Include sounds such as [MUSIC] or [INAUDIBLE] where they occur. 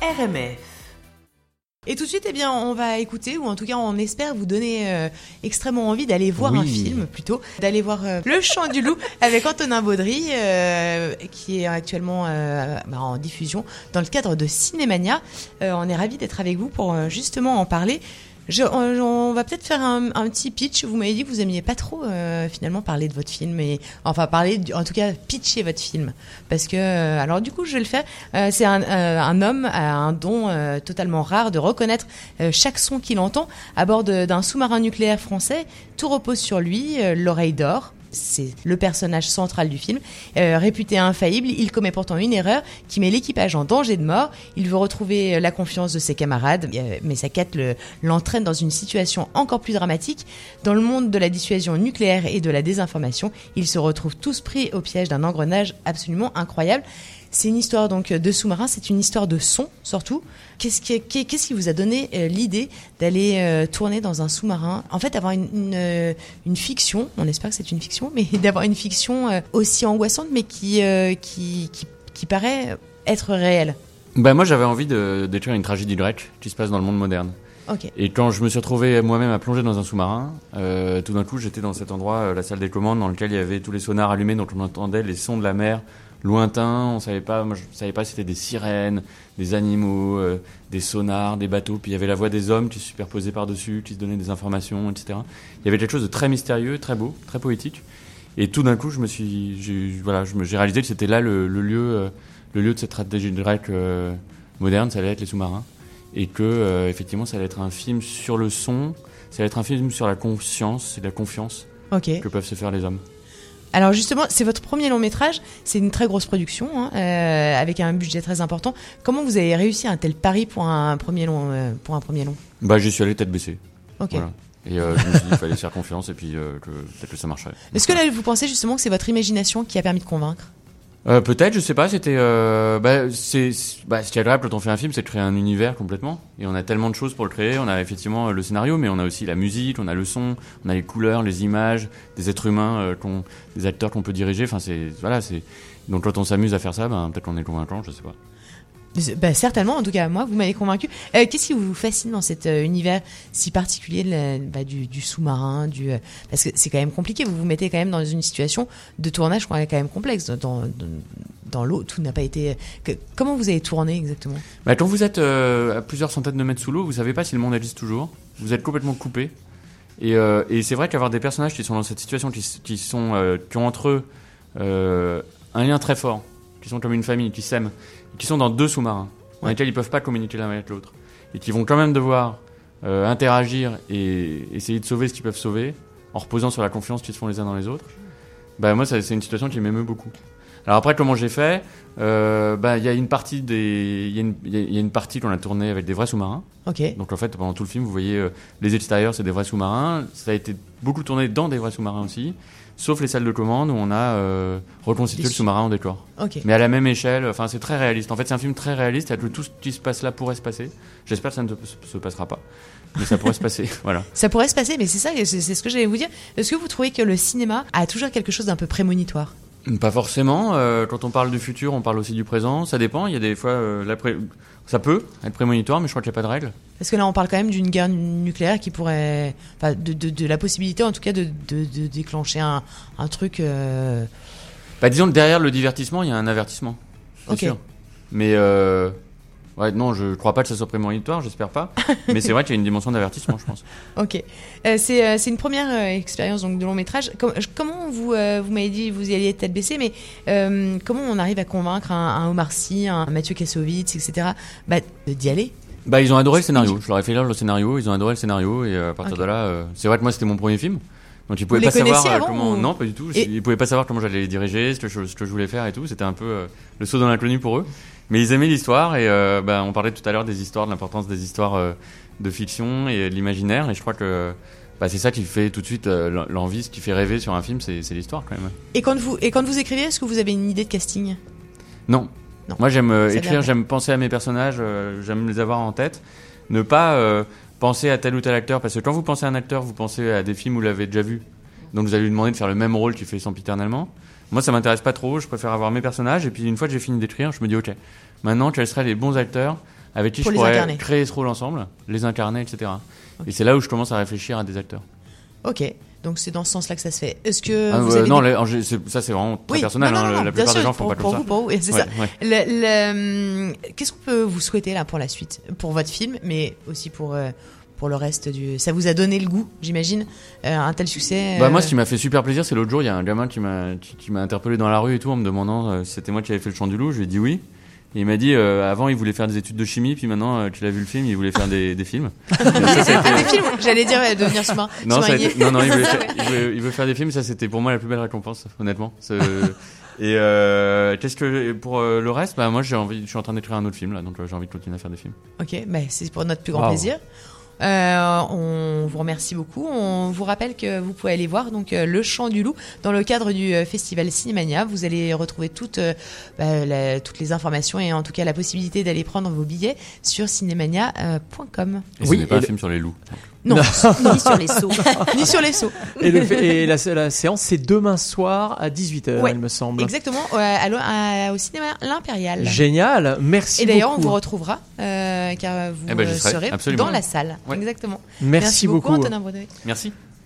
RMF. Et tout de suite, eh bien, on va écouter, ou en tout cas, on espère vous donner euh, extrêmement envie d'aller voir un film, plutôt, d'aller voir euh, Le Chant du Loup [LAUGHS] avec Antonin Baudry, euh, qui est actuellement bah, en diffusion dans le cadre de Cinémania. On est ravis d'être avec vous pour justement en parler. Je, on, on va peut-être faire un, un petit pitch. Vous m'avez dit que vous aimiez pas trop euh, finalement parler de votre film, et enfin parler, en tout cas pitcher votre film, parce que euh, alors du coup je vais le faire. Euh, c'est un, euh, un homme a un don euh, totalement rare de reconnaître chaque son qu'il entend à bord d'un sous-marin nucléaire français. Tout repose sur lui, l'oreille d'or. C'est le personnage central du film. Euh, réputé infaillible, il commet pourtant une erreur qui met l'équipage en danger de mort. Il veut retrouver euh, la confiance de ses camarades, euh, mais sa quête le- l'entraîne dans une situation encore plus dramatique. Dans le monde de la dissuasion nucléaire et de la désinformation, ils se retrouvent tous pris au piège d'un engrenage absolument incroyable. C'est une histoire donc de sous-marin, c'est une histoire de son surtout. Qu'est-ce qui, qu'est-ce qui vous a donné euh, l'idée d'aller euh, tourner dans un sous-marin? En fait, avoir une, une, euh, une fiction, on espère que c'est une fiction, mais [LAUGHS] d'avoir une fiction aussi angoissante, mais qui, qui, qui, qui paraît être réelle. Bah moi j'avais envie de- d'écrire une tragédie grecque qui se passe dans le monde moderne. Ok. Et quand je me suis retrouvé moi-même à plonger dans un sous-marin, euh, tout d'un coup j'étais dans cet endroit, euh, la salle des commandes, dans lequel il y avait tous les sonars allumés, donc on entendait les sons de la mer lointains. On savait pas, moi je savais pas si c'était des sirènes, des animaux, euh, des sonars, des bateaux. Puis il y avait la voix des hommes qui se superposaient par-dessus, qui se donnaient des informations, etc. Il y avait quelque chose de très mystérieux, très beau, très poétique. Et tout d'un coup, je me suis, j'ai- voilà, je me- j'ai réalisé que c'était là le, le lieu, euh, le lieu de cette stratégie grecque euh, moderne, ça allait être les sous-marins, et que euh, effectivement, ça allait être un film sur le son, ça allait être un film sur la conscience et la confiance que peuvent se faire les hommes. Alors justement, c'est votre premier long métrage, c'est une très grosse production, hein, euh, avec un budget très important. Comment vous avez réussi un tel pari pour un premier long, euh, pour un premier long? Bah, j'y suis allé tête baissée. Ok. Voilà. Et euh, je me suis dit qu'il fallait se faire confiance et puis que peut-être que ça marcherait. Est-ce que là, vous pensez justement que c'est votre imagination qui a permis de convaincre? Euh, Peut-être, je sais pas. C'était, euh, bah, c'est, bah, ce qui est agréable quand on fait un film, c'est de créer un univers complètement. Et on a tellement de choses pour le créer. On a effectivement euh, le scénario, mais on a aussi la musique, on a le son, on a les couleurs, les images, des êtres humains, euh, qu'on, des acteurs qu'on peut diriger. Enfin, c'est, voilà, c'est. Donc quand on s'amuse à faire ça, ben, peut-être qu'on est convaincant, je sais pas. Bah, Certainement, en tout cas, moi, vous m'avez convaincu. Euh, Qu'est-ce qui vous fascine dans cet euh, univers si particulier bah, du, sous-marin euh, Parce que c'est quand même compliqué, vous vous mettez quand même dans une situation de tournage quand même complexe. Dans, l'eau, tout n'a pas été... comment vous avez tourné exactement? Bah, quand vous êtes à plusieurs centaines de mètres sous l'eau, vous savez pas si le monde existe toujours. Vous êtes complètement coupé. Et, c'est vrai qu'avoir des personnages qui sont dans cette situation, qui, sont, qui ont entre eux un lien très fort, qui sont comme une famille, qui s'aiment, qui sont dans deux sous-marins, dans lesquels ils peuvent pas communiquer l'un avec l'autre, et qui vont quand même devoir euh, interagir et essayer de sauver ce qu'ils peuvent sauver, en reposant sur la confiance qu'ils se font les uns dans les autres. Bah moi, c'est une situation qui m'émeut beaucoup. Alors après, comment j'ai fait Euh, Bah, il y a une partie des, il y, a une- il y a- il une partie qu'on a tournée avec des vrais sous-marins. Ok. Donc en fait, pendant tout le film, vous voyez euh, les extérieurs, c'est des vrais sous-marins. Ça a été beaucoup tourné dans des vrais sous-marins aussi, sauf les salles de commande où on a euh, reconstitué le sous-marin en décor. Ok. Mais à la même échelle, enfin c'est très réaliste. En fait, c'est un film très réaliste. Que tout ce qui se passe là pourrait se passer. J'espère que ça ne se passera pas, mais ça pourrait se passer. [LAUGHS] Voilà. Ça pourrait se passer, mais c'est ça, c'est ce que j'allais vous dire. Est-ce que vous trouvez que le cinéma a toujours quelque chose d'un peu prémonitoire? Pas forcément. euh, quand on parle du futur, on parle aussi du présent. Ça dépend. Il y a des fois, euh, la pré- ça peut être prémonitoire, mais je crois qu'il n'y a pas de règle. Parce que là, on parle quand même d'une guerre nucléaire qui pourrait, enfin, de, de, de la possibilité, en tout cas, de, de, de déclencher un, un truc. euh, Bah, disons que derrière le divertissement, il y a un avertissement. Ok. sûr. Mais euh, ouais, non, je crois pas que ça soit prémonitoire, j'espère pas. [LAUGHS] mais c'est vrai qu'il y a une dimension d'avertissement, je pense. Ok. Euh, c'est euh, c'est une première euh, expérience donc de long métrage. Com- comment vous vous m'avez dit vous y alliez tête baissée, mais comment on arrive à convaincre un, un Omar Sy, un Mathieu Kassovitz, etc. Bah, d'y aller? Bah, ils ont adoré le scénario. Je leur ai fait lire le scénario, ils ont adoré le scénario, et à partir de là, c'est vrai que moi c'était mon premier film. Donc ils pouvaient pas savoir avant, comment. ou- Non, pas du tout. Et- Ils pouvaient pas savoir comment j'allais les diriger, ce que, je, ce que je voulais faire et tout. C'était un peu euh, le saut dans l'inconnu pour eux. Mais ils aimaient l'histoire et euh, bah, on parlait tout à l'heure des histoires, de l'importance des histoires euh, de fiction et de l'imaginaire. Et je crois que bah, c'est ça qui fait tout de suite euh, l'envie, ce qui fait rêver sur un film, c'est l'histoire quand même. Et quand vous et quand vous écrivez, est-ce que vous avez une idée de casting? Non. Non. Moi, j'aime écrire, j'aime penser à mes personnages, j'aime les avoir en tête. Ne pas penser à tel ou tel acteur, parce que quand vous pensez à un acteur, vous pensez à des films où vous l'avez déjà vu. Donc vous allez lui demander de faire le même rôle qu'il fait sempiternellement. Moi, ça m'intéresse pas trop. Je préfère avoir mes personnages. Et puis une fois que j'ai fini d'écrire, je me dis ok. Maintenant, quels seraient les bons acteurs avec qui Pour je pourrais incarner. créer ce rôle ensemble, les incarner, etc. Et c'est là où je commence à réfléchir à des acteurs. Ok, donc c'est dans ce sens-là que ça se fait. Est-ce que Ah, vous ouais, avez non, des- les- ça c'est vraiment très Oui, personnel. non, non, hein, non, la plupart des gens font pour, pas comme pour ça. vous, pour vous, et c'est Ouais, ça. ouais. Le- le- Qu'est-ce qu'on peut vous souhaiter là pour la suite, pour votre film, mais aussi pour euh, pour le reste du. Ça vous a donné le goût, j'imagine, euh, un tel succès. Bah euh, moi, ce qui m'a fait super plaisir, c'est l'autre jour, il y a un gamin qui m'a qui, qui m'a interpellé dans la rue et tout en me demandant euh, si c'était moi qui avais fait le chant du loup. Je lui ai dit oui. Et il m'a dit euh, avant il voulait faire des études de chimie, puis maintenant euh, qu'il a vu le film, il voulait faire des, des films. [LAUGHS] Ça, ça été- Ah, des films, j'allais dire ouais, devenir sous-marin. Non, ça été- non, non, il, [LAUGHS] voulait Ça, faire, ouais. il, veut, il veut faire des films, ça c'était pour moi la plus belle récompense, honnêtement. Et euh, qu'est-ce que pour euh, le reste, bah moi j'ai envie, je suis en train d'écrire un autre film là, donc euh, j'ai envie de continuer à faire des films. Ok, bah, c'est pour notre plus grand Wow. plaisir. Euh, on vous remercie beaucoup. On vous rappelle que vous pouvez aller voir donc euh, Le Chant du Loup dans le cadre du euh, festival Cinémania. Vous allez retrouver toutes, euh, bah, la- toutes les informations et en tout cas la possibilité d'aller prendre vos billets sur cinémania.com. Et Oui, ce n'est pas un le- film sur les loups. Non, [LAUGHS] Ni sur les sauts. [LAUGHS] ni sur les sauts. Et, le fait- et la, la séance, c'est demain soir à 18h, Ouais, il me semble. Exactement, euh, à l'o- à- au cinéma L'Impérial. Génial, merci Et d'ailleurs, on vous retrouvera euh, car vous Eh ben, serez absolument. dans la salle. Ouais. Exactement. Merci, beaucoup. Antonin Brodeuil. Merci.